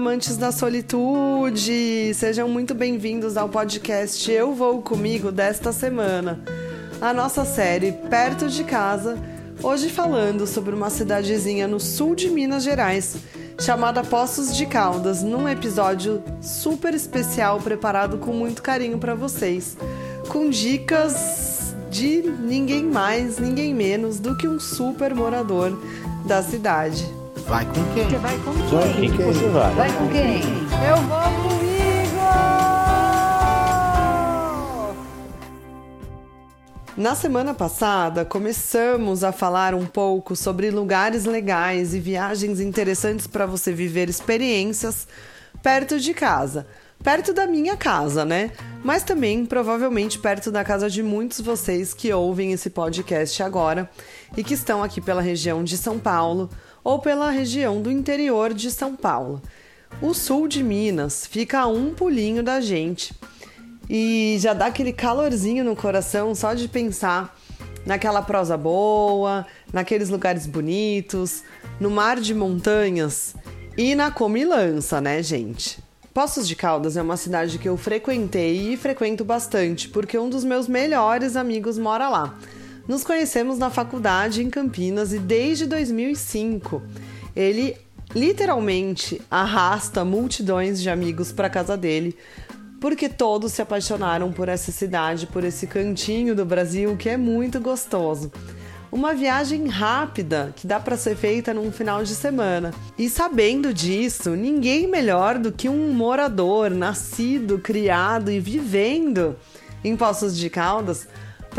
amantes da solitude! Sejam muito bem-vindos ao podcast Eu Vou Comigo desta semana. A nossa série Perto de Casa, hoje falando sobre uma cidadezinha no sul de Minas Gerais, chamada Poços de Caldas, num episódio super especial preparado com muito carinho para vocês, com dicas de ninguém mais, ninguém menos do que um super morador da cidade. Vai com quem? Você vai com quem? Vai com quem você vai? Vai com quem? Eu vou comigo! Na semana passada, começamos a falar um pouco sobre lugares legais e viagens interessantes para você viver experiências perto de casa. Perto da minha casa, né? Mas também provavelmente perto da casa de muitos vocês que ouvem esse podcast agora e que estão aqui pela região de São Paulo ou pela região do interior de São Paulo. O sul de Minas fica a um pulinho da gente e já dá aquele calorzinho no coração só de pensar naquela prosa boa, naqueles lugares bonitos, no mar de montanhas e na comilança, né, gente? Poços de Caldas é uma cidade que eu frequentei e frequento bastante, porque um dos meus melhores amigos mora lá. Nos conhecemos na faculdade em Campinas e desde 2005 ele literalmente arrasta multidões de amigos para casa dele, porque todos se apaixonaram por essa cidade, por esse cantinho do Brasil que é muito gostoso. Uma viagem rápida que dá para ser feita num final de semana. E sabendo disso, ninguém melhor do que um morador nascido, criado e vivendo em Poços de Caldas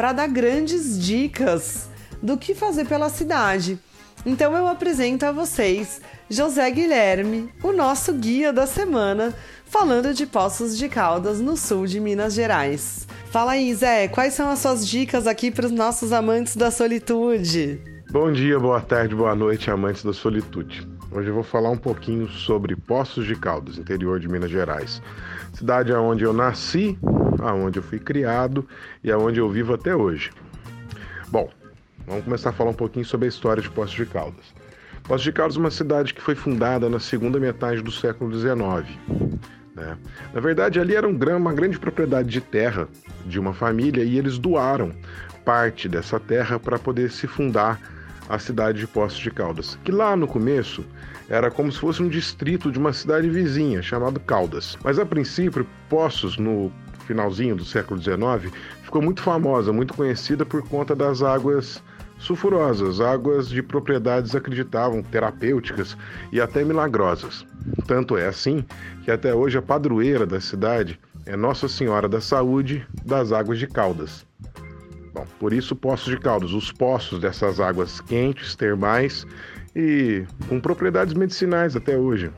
para dar grandes dicas do que fazer pela cidade. Então eu apresento a vocês José Guilherme, o nosso guia da semana, falando de Poços de Caldas, no sul de Minas Gerais. Fala aí, Zé, quais são as suas dicas aqui para os nossos amantes da solitude? Bom dia, boa tarde, boa noite, amantes da solitude. Hoje eu vou falar um pouquinho sobre Poços de Caldas, interior de Minas Gerais. Cidade onde eu nasci, aonde eu fui criado e aonde eu vivo até hoje. Bom, vamos começar a falar um pouquinho sobre a história de Poços de Caldas. Poços de Caldas é uma cidade que foi fundada na segunda metade do século XIX. Né? Na verdade, ali era um, uma grande propriedade de terra de uma família e eles doaram parte dessa terra para poder se fundar a cidade de Poços de Caldas, que lá no começo era como se fosse um distrito de uma cidade vizinha chamado Caldas. Mas a princípio, Poços no finalzinho do século XIX ficou muito famosa, muito conhecida por conta das águas sulfurosas, águas de propriedades acreditavam terapêuticas e até milagrosas. Tanto é assim que até hoje a padroeira da cidade é Nossa Senhora da Saúde das Águas de Caldas. Bom, por isso Poços de Caldas, os poços dessas águas quentes, termais e com propriedades medicinais até hoje.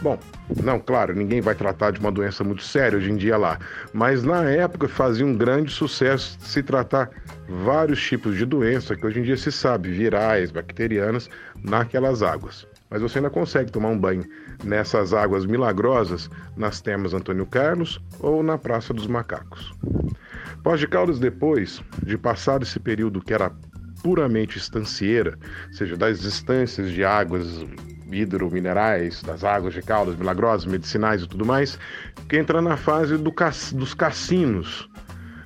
Bom, não, claro, ninguém vai tratar de uma doença muito séria hoje em dia lá, mas na época fazia um grande sucesso se tratar vários tipos de doença que hoje em dia se sabe, virais, bacterianas, naquelas águas. Mas você ainda consegue tomar um banho nessas águas milagrosas nas termas Antônio Carlos ou na Praça dos Macacos. Pós de Caldas, depois de passar esse período que era puramente estancieira, ou seja, das instâncias de águas hidrominerais, das águas de caldas milagrosas, medicinais e tudo mais, que entra na fase do, dos cassinos.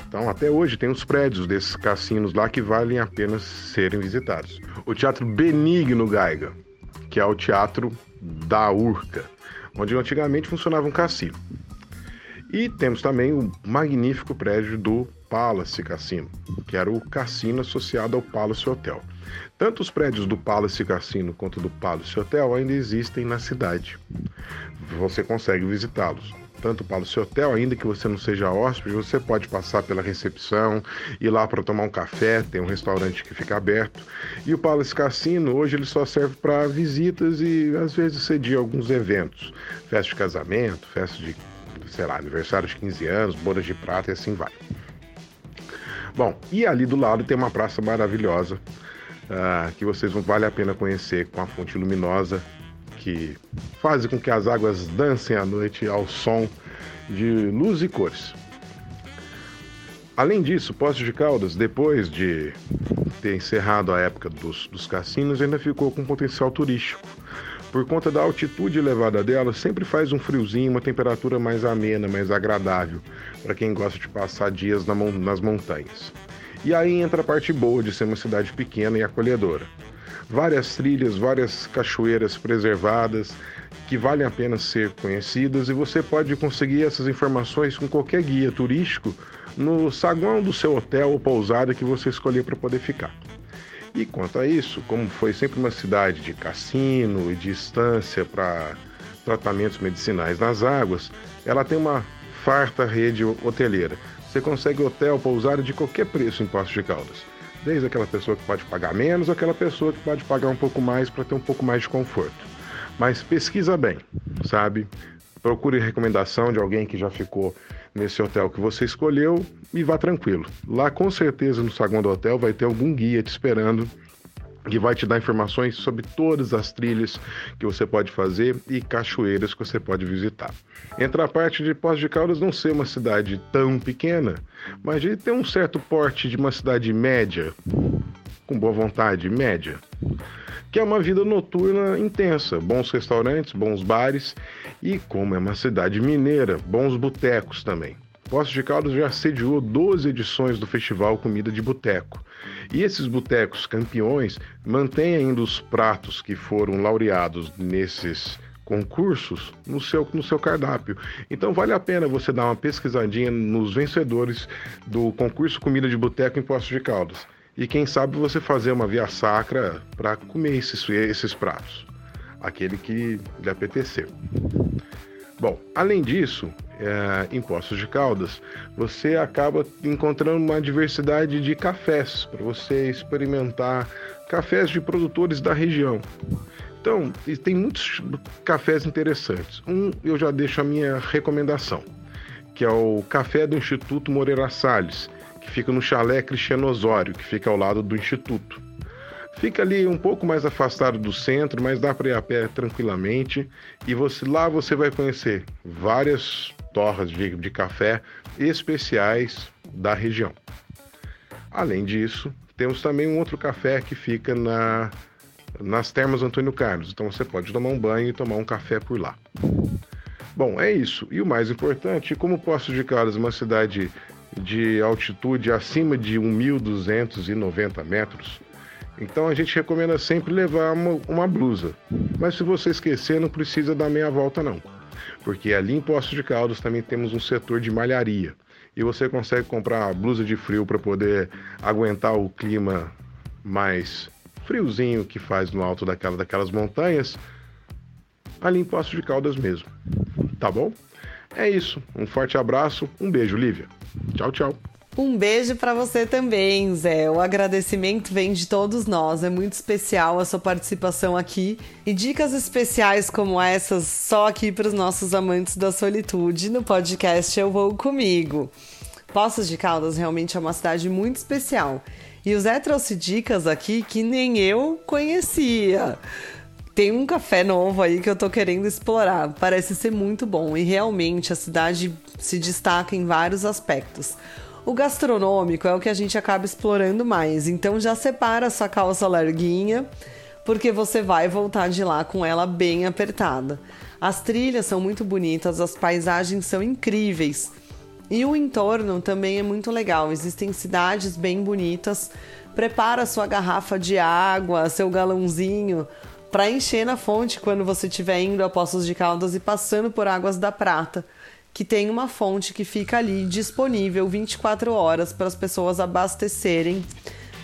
Então, até hoje tem os prédios desses cassinos lá que valem a pena serem visitados. O Teatro Benigno Gaiga, que é o teatro da Urca, onde antigamente funcionava um cassino. E temos também o magnífico prédio do Palace Cassino, que era o cassino associado ao Palace Hotel. Tanto os prédios do Palace Cassino quanto do Palace Hotel ainda existem na cidade. Você consegue visitá-los. Tanto o Palace Hotel, ainda que você não seja hóspede, você pode passar pela recepção, ir lá para tomar um café, tem um restaurante que fica aberto. E o Palace Cassino, hoje ele só serve para visitas e às vezes cedia alguns eventos. Festa de casamento, festa de, sei lá, aniversário de 15 anos, bodas de prata e assim vai. Bom, e ali do lado tem uma praça maravilhosa uh, que vocês vão vale a pena conhecer com a fonte luminosa que faz com que as águas dancem à noite ao som de luz e cores. Além disso, Poços de Caldas, depois de ter encerrado a época dos, dos cassinos, ainda ficou com potencial turístico, por conta da altitude elevada dela, sempre faz um friozinho, uma temperatura mais amena, mais agradável, para quem gosta de passar dias nas montanhas. E aí entra a parte boa de ser uma cidade pequena e acolhedora. Várias trilhas, várias cachoeiras preservadas que valem a pena ser conhecidas e você pode conseguir essas informações com qualquer guia turístico no saguão do seu hotel ou pousada que você escolher para poder ficar. E quanto a isso, como foi sempre uma cidade de cassino e de estância para tratamentos medicinais nas águas, ela tem uma farta rede hoteleira. Você consegue hotel, pousada de qualquer preço em Poços de Caldas. Desde aquela pessoa que pode pagar menos, aquela pessoa que pode pagar um pouco mais para ter um pouco mais de conforto. Mas pesquisa bem, sabe? Procure recomendação de alguém que já ficou nesse hotel que você escolheu e vá tranquilo. Lá com certeza no saguão do hotel vai ter algum guia te esperando que vai te dar informações sobre todas as trilhas que você pode fazer e cachoeiras que você pode visitar. Entra a parte de Poços de Caldas não ser uma cidade tão pequena, mas de ter um certo porte de uma cidade média, com boa vontade, média que é uma vida noturna intensa, bons restaurantes, bons bares e, como é uma cidade mineira, bons botecos também. Poços de Caldas já sediou 12 edições do festival Comida de Boteco. E esses botecos campeões mantêm ainda os pratos que foram laureados nesses concursos no seu, no seu cardápio. Então vale a pena você dar uma pesquisadinha nos vencedores do concurso Comida de Boteco em Poços de Caldas. E quem sabe você fazer uma via sacra para comer esses, esses pratos, aquele que lhe apeteceu. Bom, além disso, é, em Poços de Caldas, você acaba encontrando uma diversidade de cafés para você experimentar cafés de produtores da região. Então, tem muitos cafés interessantes. Um, eu já deixo a minha recomendação, que é o café do Instituto Moreira Salles, que fica no chalé Cristiano Osório, que fica ao lado do Instituto. Fica ali um pouco mais afastado do centro, mas dá para ir a pé tranquilamente. E você lá você vai conhecer várias torras de, de café especiais da região. Além disso, temos também um outro café que fica na, nas Termas Antônio Carlos. Então você pode tomar um banho e tomar um café por lá. Bom, é isso. E o mais importante, como Poços de Caldas é uma cidade de altitude acima de 1.290 metros. Então a gente recomenda sempre levar uma, uma, blusa. Mas se você esquecer, não precisa dar meia volta não. Porque ali em Poços de Caldas também temos um setor de malharia. E você consegue comprar blusa de frio para poder aguentar o clima mais friozinho que faz no alto daquela, daquelas montanhas, ali em Poços de Caldas mesmo. Tá bom? É isso. Um forte abraço, um beijo, Lívia. Tchau, tchau. Um beijo para você também, Zé. O agradecimento vem de todos nós. É muito especial a sua participação aqui e dicas especiais como essas só aqui para os nossos amantes da solitude no podcast Eu Vou Comigo. Poços de Caldas realmente é uma cidade muito especial. E o Zé trouxe dicas aqui que nem eu conhecia. Tem um café novo aí que eu tô querendo explorar. Parece ser muito bom e realmente a cidade se destaca em vários aspectos. O gastronômico é o que a gente acaba explorando mais, então já separa sua calça larguinha, porque você vai voltar de lá com ela bem apertada. As trilhas são muito bonitas, as paisagens são incríveis. E o entorno também é muito legal. Existem cidades bem bonitas. Prepara sua garrafa de água, seu galãozinho, para encher na fonte quando você estiver indo a Poços de Caldas e passando por Águas da Prata, que tem uma fonte que fica ali disponível 24 horas para as pessoas abastecerem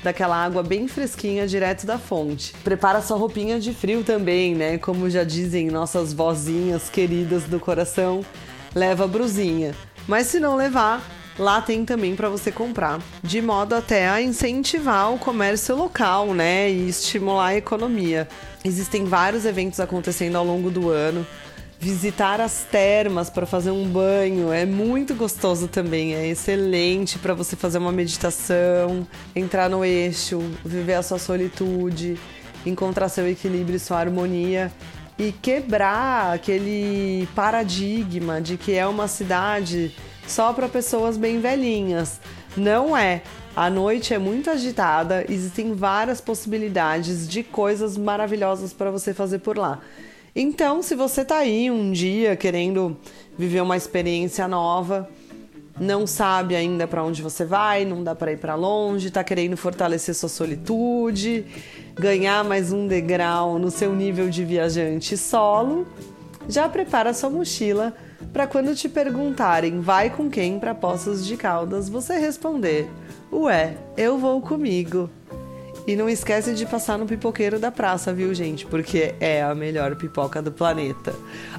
daquela água bem fresquinha direto da fonte. Prepara sua roupinha de frio também, né? Como já dizem nossas vozinhas queridas do coração, leva a brusinha. Mas se não levar, lá tem também para você comprar, de modo até a incentivar o comércio local, né, e estimular a economia. Existem vários eventos acontecendo ao longo do ano. Visitar as termas para fazer um banho é muito gostoso também, é excelente para você fazer uma meditação, entrar no eixo, viver a sua solitude, encontrar seu equilíbrio sua harmonia e quebrar aquele paradigma de que é uma cidade só para pessoas bem velhinhas. Não é. A noite é muito agitada, existem várias possibilidades de coisas maravilhosas para você fazer por lá. Então, se você tá aí um dia querendo viver uma experiência nova, não sabe ainda para onde você vai, não dá para ir para longe, tá querendo fortalecer sua solitude, ganhar mais um degrau no seu nível de viajante solo, já prepara sua mochila para quando te perguntarem vai com quem para Poços de Caldas, você responder: "Ué, eu vou comigo". E não esquece de passar no pipoqueiro da praça, viu, gente? Porque é a melhor pipoca do planeta.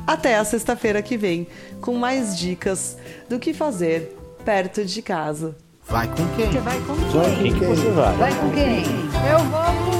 Até a sexta-feira que vem, com mais dicas do que fazer perto de casa. Vai com quem? Você vai com Vai quem? com quem você vai? Vai com quem? Eu vou com